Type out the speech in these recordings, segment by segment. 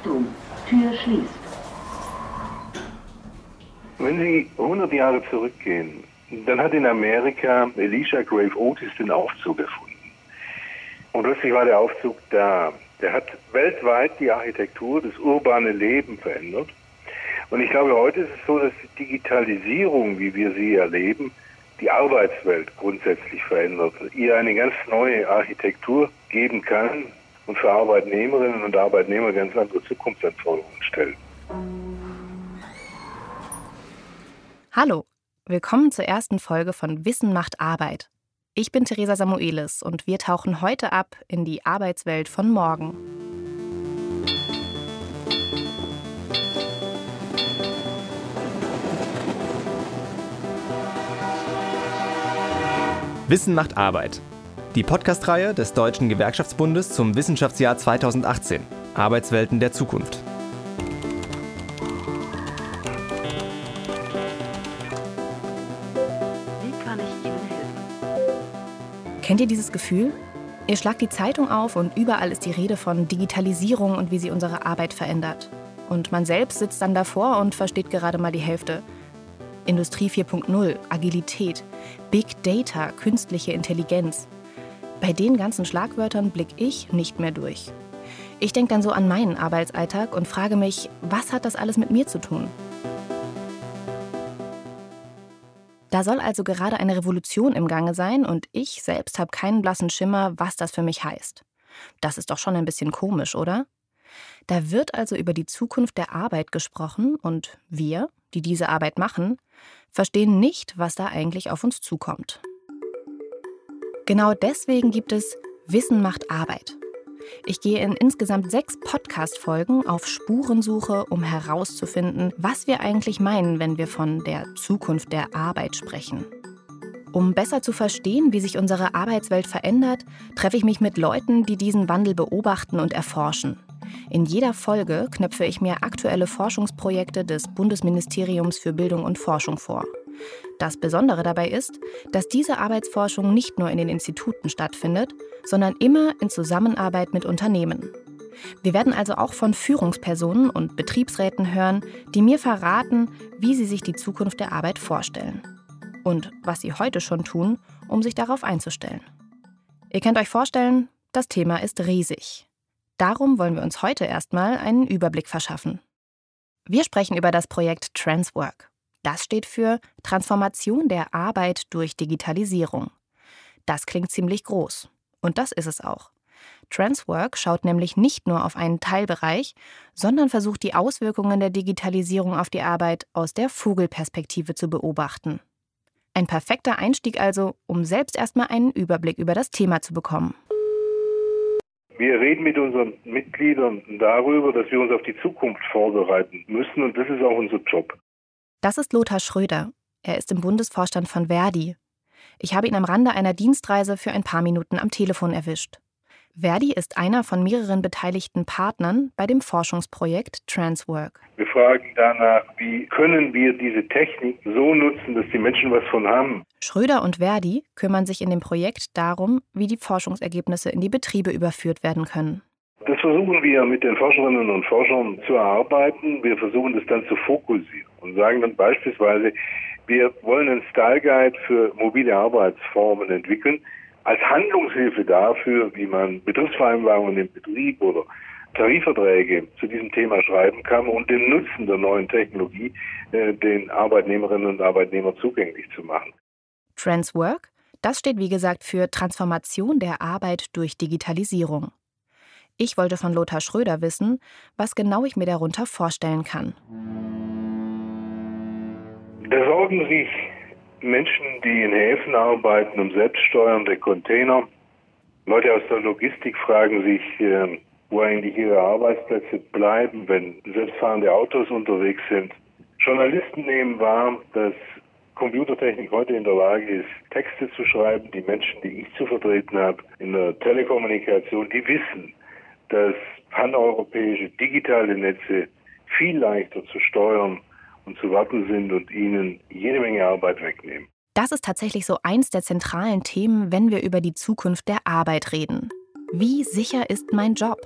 Achtung, Tür schließt. Wenn Sie 100 Jahre zurückgehen, dann hat in Amerika Elisha Grave Otis den Aufzug erfunden. Und plötzlich war der Aufzug da. Der hat weltweit die Architektur, das urbane Leben verändert. Und ich glaube, heute ist es so, dass die Digitalisierung, wie wir sie erleben, die Arbeitswelt grundsätzlich verändert, ihr eine ganz neue Architektur geben kann und für Arbeitnehmerinnen und Arbeitnehmer ganz andere Zukunftsanforderungen stellt. Hallo, willkommen zur ersten Folge von Wissen macht Arbeit. Ich bin Theresa Samuelis und wir tauchen heute ab in die Arbeitswelt von morgen. Wissen macht Arbeit. Die Podcast-Reihe des Deutschen Gewerkschaftsbundes zum Wissenschaftsjahr 2018. Arbeitswelten der Zukunft. Wie kann ich Ihnen helfen? Kennt ihr dieses Gefühl? Ihr schlagt die Zeitung auf und überall ist die Rede von Digitalisierung und wie sie unsere Arbeit verändert. Und man selbst sitzt dann davor und versteht gerade mal die Hälfte. Industrie 4.0, Agilität, Big Data, künstliche Intelligenz. Bei den ganzen Schlagwörtern blick ich nicht mehr durch. Ich denke dann so an meinen Arbeitsalltag und frage mich, was hat das alles mit mir zu tun? Da soll also gerade eine Revolution im Gange sein und ich selbst habe keinen blassen Schimmer, was das für mich heißt. Das ist doch schon ein bisschen komisch, oder? Da wird also über die Zukunft der Arbeit gesprochen und wir, die diese Arbeit machen, verstehen nicht, was da eigentlich auf uns zukommt. Genau deswegen gibt es Wissen macht Arbeit. Ich gehe in insgesamt sechs Podcast-Folgen auf Spurensuche, um herauszufinden, was wir eigentlich meinen, wenn wir von der Zukunft der Arbeit sprechen. Um besser zu verstehen, wie sich unsere Arbeitswelt verändert, treffe ich mich mit Leuten, die diesen Wandel beobachten und erforschen. In jeder Folge knöpfe ich mir aktuelle Forschungsprojekte des Bundesministeriums für Bildung und Forschung vor. Das Besondere dabei ist, dass diese Arbeitsforschung nicht nur in den Instituten stattfindet, sondern immer in Zusammenarbeit mit Unternehmen. Wir werden also auch von Führungspersonen und Betriebsräten hören, die mir verraten, wie sie sich die Zukunft der Arbeit vorstellen. Und was sie heute schon tun, um sich darauf einzustellen. Ihr könnt euch vorstellen, das Thema ist riesig. Darum wollen wir uns heute erstmal einen Überblick verschaffen. Wir sprechen über das Projekt Transwork. Das steht für Transformation der Arbeit durch Digitalisierung. Das klingt ziemlich groß. Und das ist es auch. Transwork schaut nämlich nicht nur auf einen Teilbereich, sondern versucht die Auswirkungen der Digitalisierung auf die Arbeit aus der Vogelperspektive zu beobachten. Ein perfekter Einstieg also, um selbst erstmal einen Überblick über das Thema zu bekommen. Wir reden mit unseren Mitgliedern darüber, dass wir uns auf die Zukunft vorbereiten müssen und das ist auch unser Job. Das ist Lothar Schröder. Er ist im Bundesvorstand von Verdi. Ich habe ihn am Rande einer Dienstreise für ein paar Minuten am Telefon erwischt. Verdi ist einer von mehreren beteiligten Partnern bei dem Forschungsprojekt Transwork. Wir fragen danach, wie können wir diese Technik so nutzen, dass die Menschen was von haben. Schröder und Verdi kümmern sich in dem Projekt darum, wie die Forschungsergebnisse in die Betriebe überführt werden können. Das versuchen wir mit den Forscherinnen und Forschern zu erarbeiten. Wir versuchen das dann zu fokussieren und sagen dann beispielsweise, wir wollen einen Style Guide für mobile Arbeitsformen entwickeln, als Handlungshilfe dafür, wie man Betriebsvereinbarungen im Betrieb oder Tarifverträge zu diesem Thema schreiben kann und den Nutzen der neuen Technologie äh, den Arbeitnehmerinnen und Arbeitnehmern zugänglich zu machen. Transwork, das steht wie gesagt für Transformation der Arbeit durch Digitalisierung. Ich wollte von Lothar Schröder wissen, was genau ich mir darunter vorstellen kann. Da sorgen sich Menschen, die in Häfen arbeiten, um selbststeuernde Container. Leute aus der Logistik fragen sich, äh, wo eigentlich ihre Arbeitsplätze bleiben, wenn selbstfahrende Autos unterwegs sind. Journalisten nehmen wahr, dass Computertechnik heute in der Lage ist, Texte zu schreiben. Die Menschen, die ich zu vertreten habe in der Telekommunikation, die wissen, dass paneuropäische digitale Netze viel leichter zu steuern und zu warten sind und ihnen jede Menge Arbeit wegnehmen. Das ist tatsächlich so eins der zentralen Themen, wenn wir über die Zukunft der Arbeit reden. Wie sicher ist mein Job?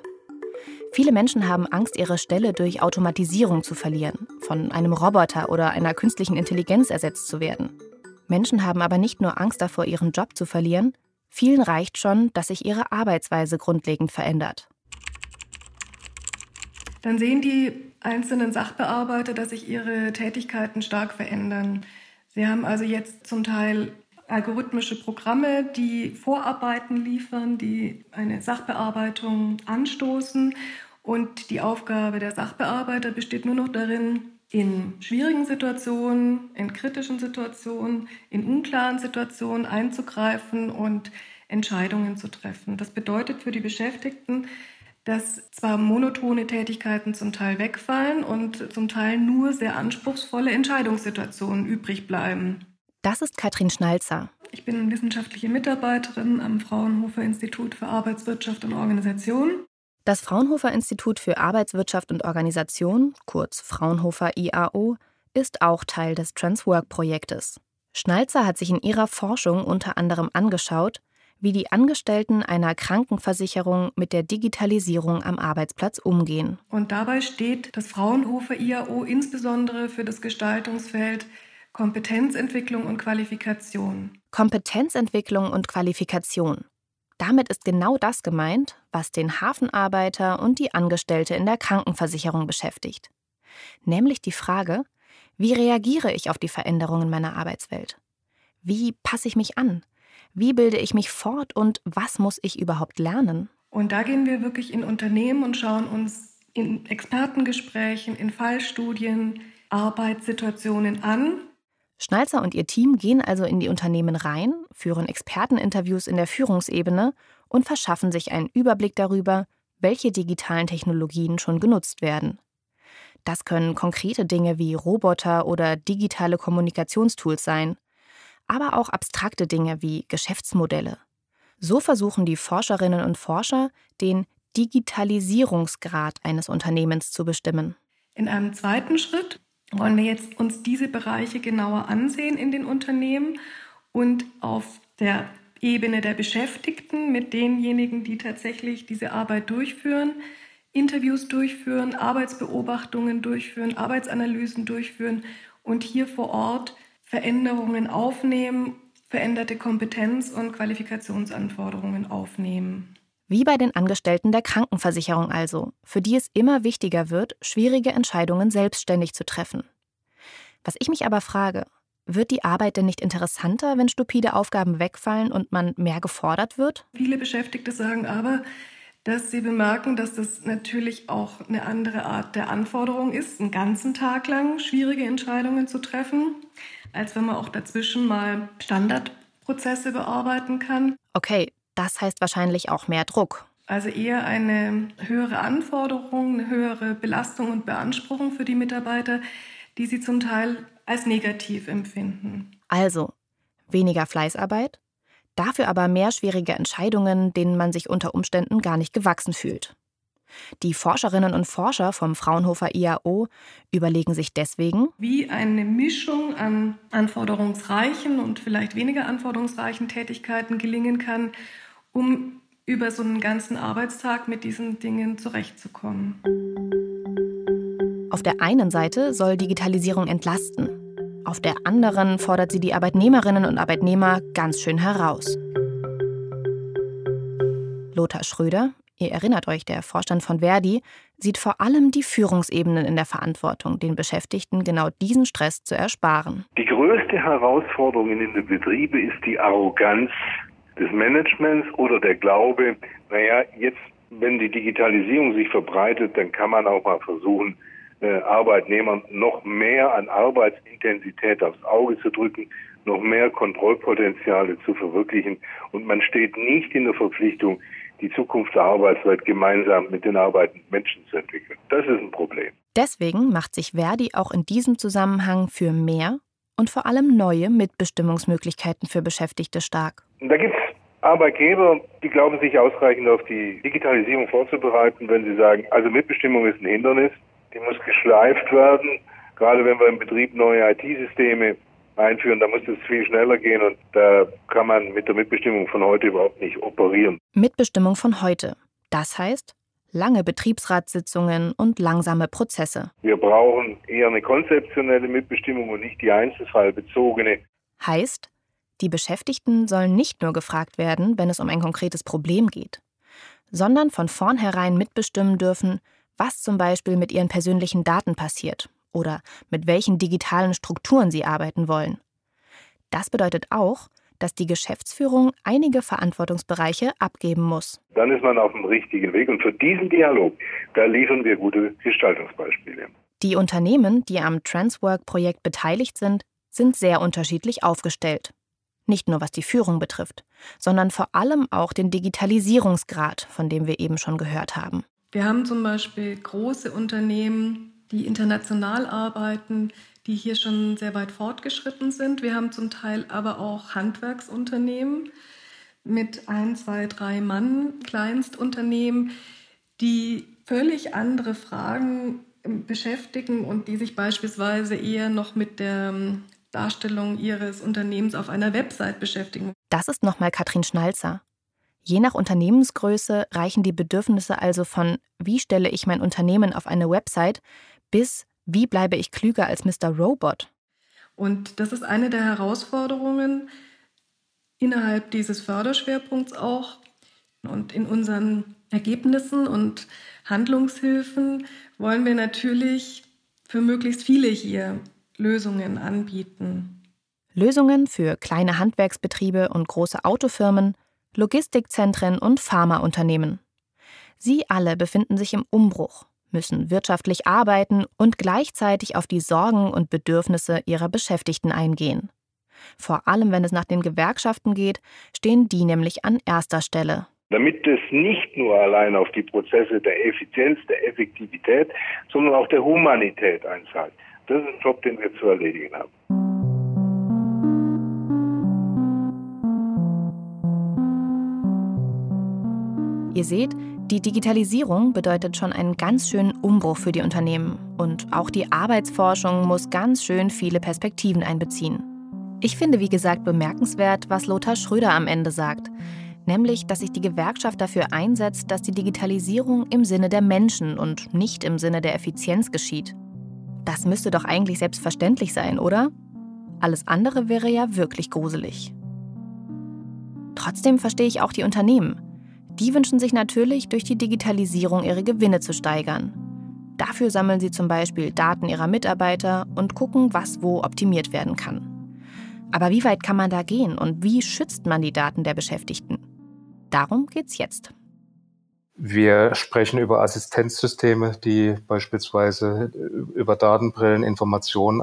Viele Menschen haben Angst, ihre Stelle durch Automatisierung zu verlieren, von einem Roboter oder einer künstlichen Intelligenz ersetzt zu werden. Menschen haben aber nicht nur Angst davor, ihren Job zu verlieren, vielen reicht schon, dass sich ihre Arbeitsweise grundlegend verändert. Dann sehen die einzelnen Sachbearbeiter, dass sich ihre Tätigkeiten stark verändern. Sie haben also jetzt zum Teil algorithmische Programme, die Vorarbeiten liefern, die eine Sachbearbeitung anstoßen. Und die Aufgabe der Sachbearbeiter besteht nur noch darin, in schwierigen Situationen, in kritischen Situationen, in unklaren Situationen einzugreifen und Entscheidungen zu treffen. Das bedeutet für die Beschäftigten, dass zwar monotone Tätigkeiten zum Teil wegfallen und zum Teil nur sehr anspruchsvolle Entscheidungssituationen übrig bleiben. Das ist Katrin Schnalzer. Ich bin wissenschaftliche Mitarbeiterin am Fraunhofer Institut für Arbeitswirtschaft und Organisation. Das Fraunhofer Institut für Arbeitswirtschaft und Organisation, kurz Fraunhofer IAO, ist auch Teil des Transwork-Projektes. Schnalzer hat sich in ihrer Forschung unter anderem angeschaut, wie die Angestellten einer Krankenversicherung mit der Digitalisierung am Arbeitsplatz umgehen. Und dabei steht das Fraunhofer IAO insbesondere für das Gestaltungsfeld Kompetenzentwicklung und Qualifikation. Kompetenzentwicklung und Qualifikation. Damit ist genau das gemeint, was den Hafenarbeiter und die Angestellte in der Krankenversicherung beschäftigt. Nämlich die Frage, wie reagiere ich auf die Veränderungen meiner Arbeitswelt? Wie passe ich mich an? Wie bilde ich mich fort und was muss ich überhaupt lernen? Und da gehen wir wirklich in Unternehmen und schauen uns in Expertengesprächen, in Fallstudien, Arbeitssituationen an Schnalzer und ihr Team gehen also in die Unternehmen rein, führen Experteninterviews in der Führungsebene und verschaffen sich einen Überblick darüber, welche digitalen Technologien schon genutzt werden. Das können konkrete Dinge wie Roboter oder digitale Kommunikationstools sein, aber auch abstrakte Dinge wie Geschäftsmodelle. So versuchen die Forscherinnen und Forscher, den Digitalisierungsgrad eines Unternehmens zu bestimmen. In einem zweiten Schritt wollen wir jetzt uns diese Bereiche genauer ansehen in den Unternehmen und auf der Ebene der Beschäftigten mit denjenigen, die tatsächlich diese Arbeit durchführen, Interviews durchführen, Arbeitsbeobachtungen durchführen, Arbeitsanalysen durchführen und hier vor Ort Veränderungen aufnehmen, veränderte Kompetenz- und Qualifikationsanforderungen aufnehmen. Wie bei den Angestellten der Krankenversicherung also, für die es immer wichtiger wird, schwierige Entscheidungen selbstständig zu treffen. Was ich mich aber frage, wird die Arbeit denn nicht interessanter, wenn stupide Aufgaben wegfallen und man mehr gefordert wird? Viele Beschäftigte sagen aber, dass sie bemerken, dass das natürlich auch eine andere Art der Anforderung ist, einen ganzen Tag lang schwierige Entscheidungen zu treffen, als wenn man auch dazwischen mal Standardprozesse bearbeiten kann. Okay, das heißt wahrscheinlich auch mehr Druck. Also eher eine höhere Anforderung, eine höhere Belastung und Beanspruchung für die Mitarbeiter, die sie zum Teil als negativ empfinden. Also weniger Fleißarbeit, dafür aber mehr schwierige Entscheidungen, denen man sich unter Umständen gar nicht gewachsen fühlt. Die Forscherinnen und Forscher vom Fraunhofer IAO überlegen sich deswegen, wie eine Mischung an anforderungsreichen und vielleicht weniger anforderungsreichen Tätigkeiten gelingen kann, um über so einen ganzen Arbeitstag mit diesen Dingen zurechtzukommen. Auf der einen Seite soll Digitalisierung entlasten. Auf der anderen fordert sie die Arbeitnehmerinnen und Arbeitnehmer ganz schön heraus. Lothar Schröder, ihr erinnert euch, der Vorstand von Verdi, sieht vor allem die Führungsebenen in der Verantwortung, den Beschäftigten genau diesen Stress zu ersparen. Die größte Herausforderung in den Betrieben ist die Arroganz des Managements oder der Glaube, naja, jetzt, wenn die Digitalisierung sich verbreitet, dann kann man auch mal versuchen, äh, Arbeitnehmern noch mehr an Arbeitsintensität aufs Auge zu drücken, noch mehr Kontrollpotenziale zu verwirklichen. Und man steht nicht in der Verpflichtung, die Zukunft der Arbeitswelt gemeinsam mit den arbeitenden Menschen zu entwickeln. Das ist ein Problem. Deswegen macht sich Verdi auch in diesem Zusammenhang für mehr und vor allem neue Mitbestimmungsmöglichkeiten für Beschäftigte stark. Da gibt es Arbeitgeber, die glauben sich ausreichend auf die Digitalisierung vorzubereiten, wenn sie sagen, also Mitbestimmung ist ein Hindernis, die muss geschleift werden. Gerade wenn wir im Betrieb neue IT-Systeme einführen, da muss es viel schneller gehen und da kann man mit der Mitbestimmung von heute überhaupt nicht operieren. Mitbestimmung von heute. Das heißt, lange Betriebsratssitzungen und langsame Prozesse. Wir brauchen eher eine konzeptionelle Mitbestimmung und nicht die einzelfallbezogene. Heißt, die Beschäftigten sollen nicht nur gefragt werden, wenn es um ein konkretes Problem geht, sondern von vornherein mitbestimmen dürfen, was zum Beispiel mit ihren persönlichen Daten passiert oder mit welchen digitalen Strukturen sie arbeiten wollen. Das bedeutet auch, dass die Geschäftsführung einige Verantwortungsbereiche abgeben muss. Dann ist man auf dem richtigen Weg und für diesen Dialog, da liefern wir gute Gestaltungsbeispiele. Die Unternehmen, die am Transwork-Projekt beteiligt sind, sind sehr unterschiedlich aufgestellt. Nicht nur was die Führung betrifft, sondern vor allem auch den Digitalisierungsgrad, von dem wir eben schon gehört haben. Wir haben zum Beispiel große Unternehmen, die international arbeiten, die hier schon sehr weit fortgeschritten sind. Wir haben zum Teil aber auch Handwerksunternehmen mit ein, zwei, drei Mann, Kleinstunternehmen, die völlig andere Fragen beschäftigen und die sich beispielsweise eher noch mit der Darstellung ihres Unternehmens auf einer Website beschäftigen. Das ist nochmal Katrin Schnalzer. Je nach Unternehmensgröße reichen die Bedürfnisse also von wie stelle ich mein Unternehmen auf eine Website bis wie bleibe ich klüger als Mr. Robot? Und das ist eine der Herausforderungen innerhalb dieses Förderschwerpunkts auch. Und in unseren Ergebnissen und Handlungshilfen wollen wir natürlich für möglichst viele hier Lösungen anbieten. Lösungen für kleine Handwerksbetriebe und große Autofirmen, Logistikzentren und Pharmaunternehmen. Sie alle befinden sich im Umbruch müssen wirtschaftlich arbeiten und gleichzeitig auf die Sorgen und Bedürfnisse ihrer Beschäftigten eingehen. Vor allem, wenn es nach den Gewerkschaften geht, stehen die nämlich an erster Stelle. Damit es nicht nur allein auf die Prozesse der Effizienz, der Effektivität, sondern auch der Humanität einzahlt. Das ist ein Job, den wir zu erledigen haben. Ihr seht, die Digitalisierung bedeutet schon einen ganz schönen Umbruch für die Unternehmen. Und auch die Arbeitsforschung muss ganz schön viele Perspektiven einbeziehen. Ich finde, wie gesagt, bemerkenswert, was Lothar Schröder am Ende sagt. Nämlich, dass sich die Gewerkschaft dafür einsetzt, dass die Digitalisierung im Sinne der Menschen und nicht im Sinne der Effizienz geschieht. Das müsste doch eigentlich selbstverständlich sein, oder? Alles andere wäre ja wirklich gruselig. Trotzdem verstehe ich auch die Unternehmen. Die wünschen sich natürlich, durch die Digitalisierung ihre Gewinne zu steigern. Dafür sammeln sie zum Beispiel Daten ihrer Mitarbeiter und gucken, was wo optimiert werden kann. Aber wie weit kann man da gehen und wie schützt man die Daten der Beschäftigten? Darum geht's jetzt. Wir sprechen über Assistenzsysteme, die beispielsweise über Datenbrillen Informationen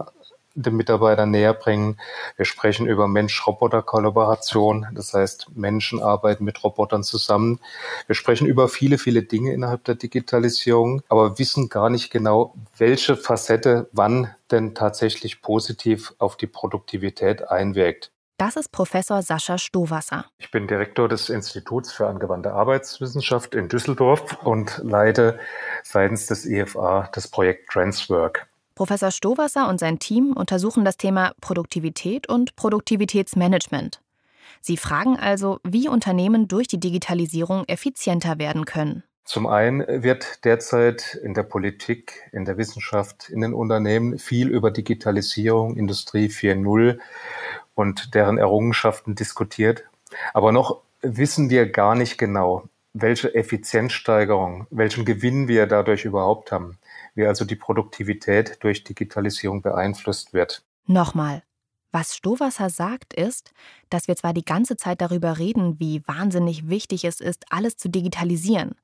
den Mitarbeitern näher bringen. Wir sprechen über Mensch-Roboter-Kollaboration, das heißt, Menschen arbeiten mit Robotern zusammen. Wir sprechen über viele, viele Dinge innerhalb der Digitalisierung, aber wissen gar nicht genau, welche Facette wann denn tatsächlich positiv auf die Produktivität einwirkt. Das ist Professor Sascha Stowasser. Ich bin Direktor des Instituts für angewandte Arbeitswissenschaft in Düsseldorf und leite seitens des IFA das Projekt Transwork. Professor Stowasser und sein Team untersuchen das Thema Produktivität und Produktivitätsmanagement. Sie fragen also, wie Unternehmen durch die Digitalisierung effizienter werden können. Zum einen wird derzeit in der Politik, in der Wissenschaft, in den Unternehmen viel über Digitalisierung, Industrie 4.0 und deren Errungenschaften diskutiert. Aber noch wissen wir gar nicht genau, welche Effizienzsteigerung, welchen Gewinn wir dadurch überhaupt haben wie also die Produktivität durch Digitalisierung beeinflusst wird. Nochmal. Was Stowasser sagt, ist, dass wir zwar die ganze Zeit darüber reden, wie wahnsinnig wichtig es ist, alles zu digitalisieren.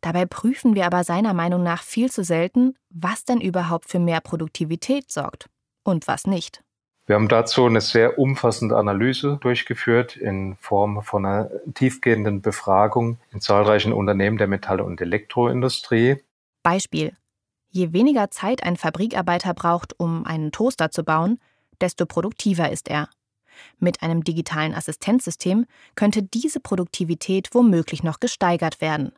Dabei prüfen wir aber seiner Meinung nach viel zu selten, was denn überhaupt für mehr Produktivität sorgt und was nicht. Wir haben dazu eine sehr umfassende Analyse durchgeführt in Form von einer tiefgehenden Befragung in zahlreichen Unternehmen der Metall- und Elektroindustrie. Beispiel. Je weniger Zeit ein Fabrikarbeiter braucht, um einen Toaster zu bauen, desto produktiver ist er. Mit einem digitalen Assistenzsystem könnte diese Produktivität womöglich noch gesteigert werden.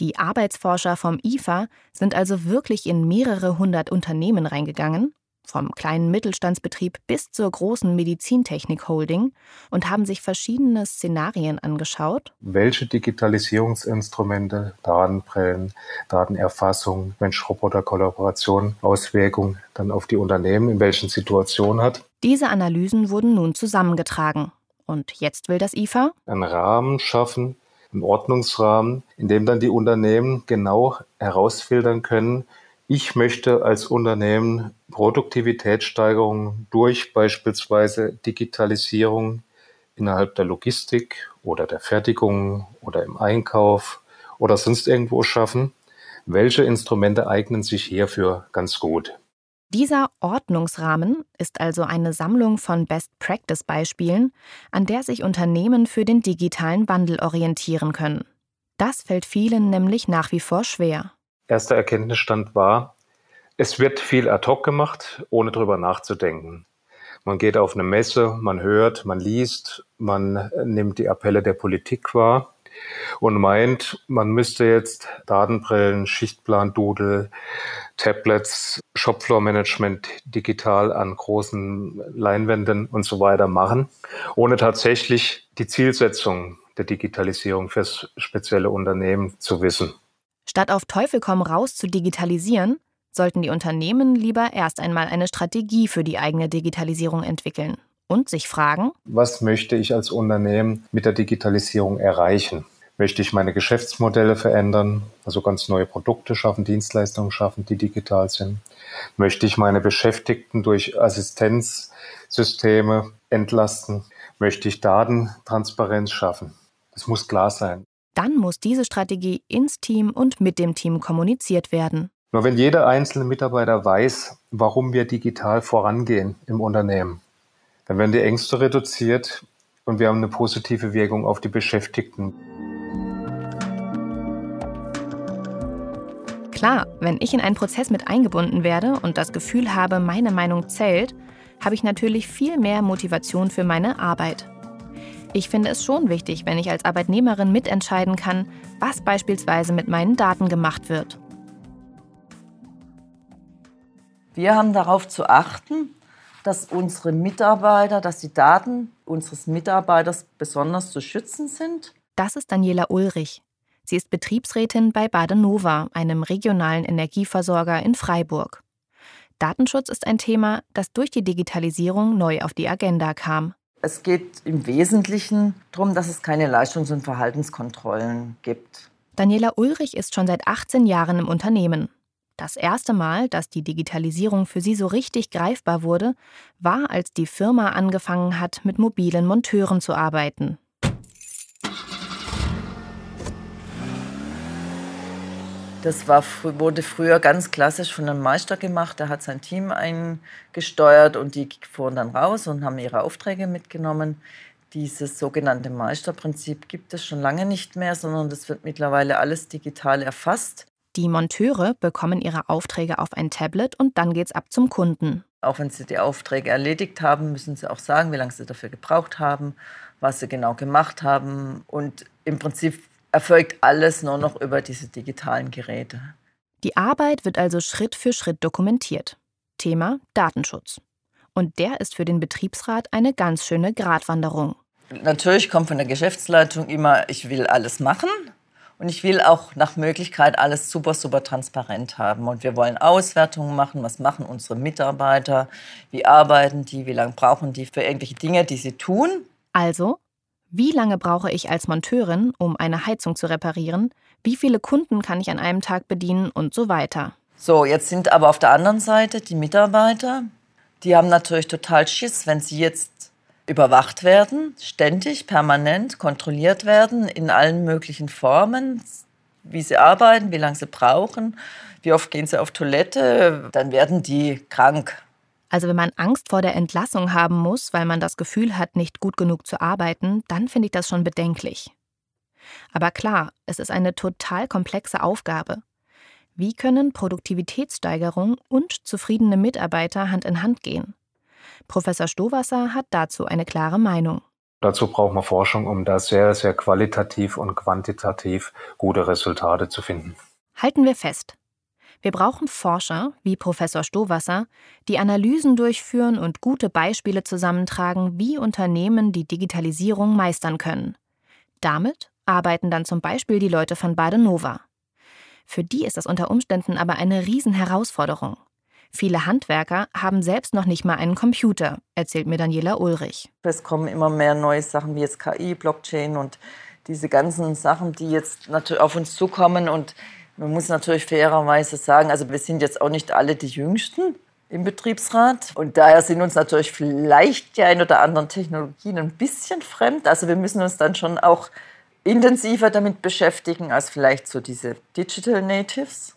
Die Arbeitsforscher vom IFA sind also wirklich in mehrere hundert Unternehmen reingegangen vom kleinen Mittelstandsbetrieb bis zur großen Medizintechnik-Holding, und haben sich verschiedene Szenarien angeschaut. Welche Digitalisierungsinstrumente, Datenbrillen, Datenerfassung, Mensch-Roboter-Kollaboration, Auswirkungen dann auf die Unternehmen in welchen Situationen hat. Diese Analysen wurden nun zusammengetragen. Und jetzt will das IFA einen Rahmen schaffen, einen Ordnungsrahmen, in dem dann die Unternehmen genau herausfiltern können, ich möchte als Unternehmen Produktivitätssteigerung durch beispielsweise Digitalisierung innerhalb der Logistik oder der Fertigung oder im Einkauf oder sonst irgendwo schaffen. Welche Instrumente eignen sich hierfür ganz gut? Dieser Ordnungsrahmen ist also eine Sammlung von Best-Practice-Beispielen, an der sich Unternehmen für den digitalen Wandel orientieren können. Das fällt vielen nämlich nach wie vor schwer erster Erkenntnisstand war, es wird viel ad hoc gemacht, ohne drüber nachzudenken. Man geht auf eine Messe, man hört, man liest, man nimmt die Appelle der Politik wahr und meint, man müsste jetzt Datenbrillen, Schichtplan, Doodle, Tablets, Shopfloor-Management digital an großen Leinwänden und so weiter machen, ohne tatsächlich die Zielsetzung der Digitalisierung fürs spezielle Unternehmen zu wissen. Statt auf Teufel komm raus zu digitalisieren, sollten die Unternehmen lieber erst einmal eine Strategie für die eigene Digitalisierung entwickeln und sich fragen, was möchte ich als Unternehmen mit der Digitalisierung erreichen? Möchte ich meine Geschäftsmodelle verändern, also ganz neue Produkte schaffen, Dienstleistungen schaffen, die digital sind? Möchte ich meine Beschäftigten durch Assistenzsysteme entlasten? Möchte ich Datentransparenz schaffen? Das muss klar sein. Dann muss diese Strategie ins Team und mit dem Team kommuniziert werden. Nur wenn jeder einzelne Mitarbeiter weiß, warum wir digital vorangehen im Unternehmen, dann werden die Ängste reduziert und wir haben eine positive Wirkung auf die Beschäftigten. Klar, wenn ich in einen Prozess mit eingebunden werde und das Gefühl habe, meine Meinung zählt, habe ich natürlich viel mehr Motivation für meine Arbeit. Ich finde es schon wichtig, wenn ich als Arbeitnehmerin mitentscheiden kann, was beispielsweise mit meinen Daten gemacht wird. Wir haben darauf zu achten, dass unsere Mitarbeiter, dass die Daten unseres Mitarbeiters besonders zu schützen sind. Das ist Daniela Ulrich. Sie ist Betriebsrätin bei Badenova, einem regionalen Energieversorger in Freiburg. Datenschutz ist ein Thema, das durch die Digitalisierung neu auf die Agenda kam. Es geht im Wesentlichen darum, dass es keine Leistungs- und Verhaltenskontrollen gibt. Daniela Ulrich ist schon seit 18 Jahren im Unternehmen. Das erste Mal, dass die Digitalisierung für sie so richtig greifbar wurde, war, als die Firma angefangen hat, mit mobilen Monteuren zu arbeiten. Das war, wurde früher ganz klassisch von einem Meister gemacht. Der hat sein Team eingesteuert und die fuhren dann raus und haben ihre Aufträge mitgenommen. Dieses sogenannte Meisterprinzip gibt es schon lange nicht mehr, sondern das wird mittlerweile alles digital erfasst. Die Monteure bekommen ihre Aufträge auf ein Tablet und dann geht's ab zum Kunden. Auch wenn sie die Aufträge erledigt haben, müssen sie auch sagen, wie lange sie dafür gebraucht haben, was sie genau gemacht haben. Und im Prinzip erfolgt alles nur noch über diese digitalen Geräte. Die Arbeit wird also Schritt für Schritt dokumentiert. Thema Datenschutz. Und der ist für den Betriebsrat eine ganz schöne Gratwanderung. Natürlich kommt von der Geschäftsleitung immer, ich will alles machen und ich will auch nach Möglichkeit alles super, super transparent haben. Und wir wollen Auswertungen machen, was machen unsere Mitarbeiter, wie arbeiten die, wie lange brauchen die für irgendwelche Dinge, die sie tun. Also wie lange brauche ich als Monteurin, um eine Heizung zu reparieren? Wie viele Kunden kann ich an einem Tag bedienen und so weiter? So, jetzt sind aber auf der anderen Seite die Mitarbeiter, die haben natürlich total Schiss, wenn sie jetzt überwacht werden, ständig, permanent kontrolliert werden in allen möglichen Formen, wie sie arbeiten, wie lange sie brauchen, wie oft gehen sie auf Toilette, dann werden die krank. Also wenn man Angst vor der Entlassung haben muss, weil man das Gefühl hat, nicht gut genug zu arbeiten, dann finde ich das schon bedenklich. Aber klar, es ist eine total komplexe Aufgabe. Wie können Produktivitätssteigerung und zufriedene Mitarbeiter Hand in Hand gehen? Professor Stowasser hat dazu eine klare Meinung. Dazu braucht man Forschung, um da sehr, sehr qualitativ und quantitativ gute Resultate zu finden. Halten wir fest. Wir brauchen Forscher wie Professor Stowasser, die Analysen durchführen und gute Beispiele zusammentragen, wie Unternehmen die Digitalisierung meistern können. Damit arbeiten dann zum Beispiel die Leute von Badenova. Für die ist das unter Umständen aber eine Riesenherausforderung. Viele Handwerker haben selbst noch nicht mal einen Computer, erzählt mir Daniela Ulrich. Es kommen immer mehr neue Sachen wie jetzt KI, Blockchain und diese ganzen Sachen, die jetzt auf uns zukommen. Und man muss natürlich fairerweise sagen, also wir sind jetzt auch nicht alle die Jüngsten im Betriebsrat. Und daher sind uns natürlich vielleicht die ein oder anderen Technologien ein bisschen fremd. Also wir müssen uns dann schon auch intensiver damit beschäftigen als vielleicht so diese Digital Natives.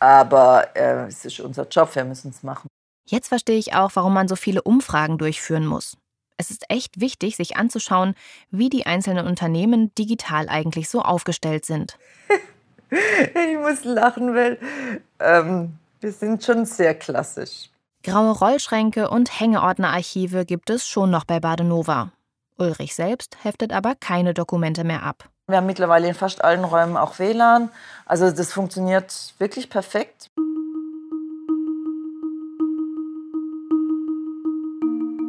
Aber äh, es ist unser Job, wir müssen es machen. Jetzt verstehe ich auch, warum man so viele Umfragen durchführen muss. Es ist echt wichtig, sich anzuschauen, wie die einzelnen Unternehmen digital eigentlich so aufgestellt sind. ich muss lachen, weil ähm, wir sind schon sehr klassisch. Graue Rollschränke und Hängeordnerarchive gibt es schon noch bei Badenova. Ulrich selbst heftet aber keine Dokumente mehr ab. Wir haben mittlerweile in fast allen Räumen auch WLAN. Also das funktioniert wirklich perfekt.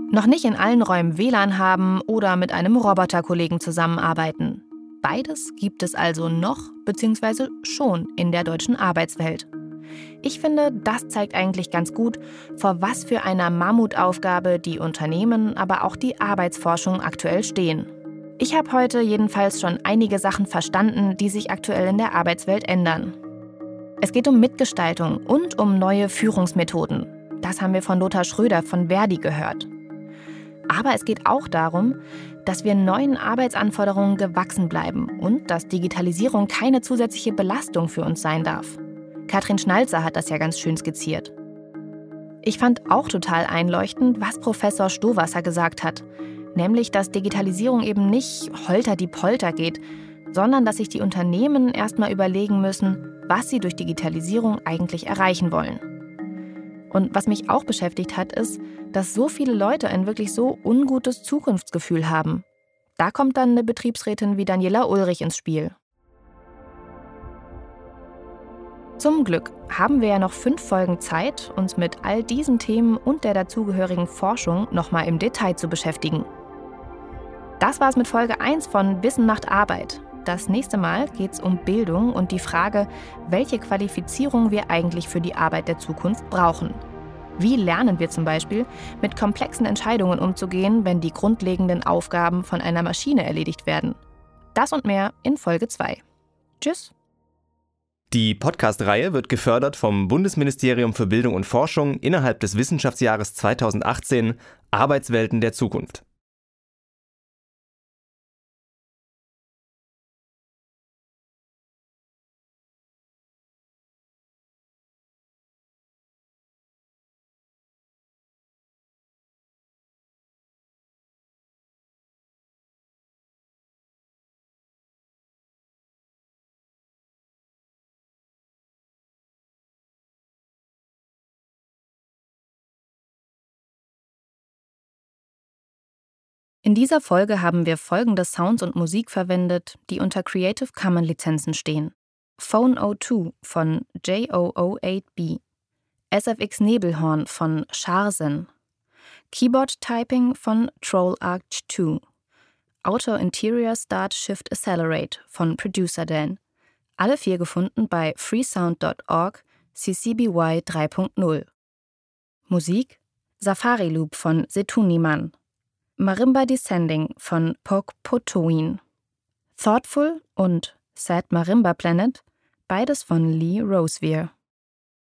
Noch nicht in allen Räumen WLAN haben oder mit einem Roboterkollegen zusammenarbeiten. Beides gibt es also noch bzw. schon in der deutschen Arbeitswelt. Ich finde, das zeigt eigentlich ganz gut, vor was für einer Mammutaufgabe die Unternehmen, aber auch die Arbeitsforschung aktuell stehen. Ich habe heute jedenfalls schon einige Sachen verstanden, die sich aktuell in der Arbeitswelt ändern. Es geht um Mitgestaltung und um neue Führungsmethoden. Das haben wir von Lothar Schröder von Verdi gehört. Aber es geht auch darum, dass wir neuen Arbeitsanforderungen gewachsen bleiben und dass Digitalisierung keine zusätzliche Belastung für uns sein darf. Katrin Schnalzer hat das ja ganz schön skizziert. Ich fand auch total einleuchtend, was Professor Stowasser gesagt hat nämlich dass Digitalisierung eben nicht holter die Polter geht, sondern dass sich die Unternehmen erstmal überlegen müssen, was sie durch Digitalisierung eigentlich erreichen wollen. Und was mich auch beschäftigt hat, ist, dass so viele Leute ein wirklich so ungutes Zukunftsgefühl haben. Da kommt dann eine Betriebsrätin wie Daniela Ulrich ins Spiel. Zum Glück haben wir ja noch fünf Folgen Zeit, uns mit all diesen Themen und der dazugehörigen Forschung nochmal im Detail zu beschäftigen. Das war's mit Folge 1 von Wissen macht Arbeit. Das nächste Mal geht's um Bildung und die Frage, welche Qualifizierung wir eigentlich für die Arbeit der Zukunft brauchen. Wie lernen wir zum Beispiel, mit komplexen Entscheidungen umzugehen, wenn die grundlegenden Aufgaben von einer Maschine erledigt werden? Das und mehr in Folge 2. Tschüss. Die Podcast-Reihe wird gefördert vom Bundesministerium für Bildung und Forschung innerhalb des Wissenschaftsjahres 2018 Arbeitswelten der Zukunft. In dieser Folge haben wir folgende Sounds und Musik verwendet, die unter Creative Commons Lizenzen stehen. Phone O2 von JO08B, SFX Nebelhorn von Scharsen, Keyboard Typing von Troll Arch 2, Auto Interior Start Shift Accelerate von Producer Dan. Alle vier gefunden bei freesound.org CCBY 3.0. Musik Safari Loop von Setuniman. Marimba Descending von Pok Potowin. Thoughtful und Sad Marimba Planet, beides von Lee Rosevear.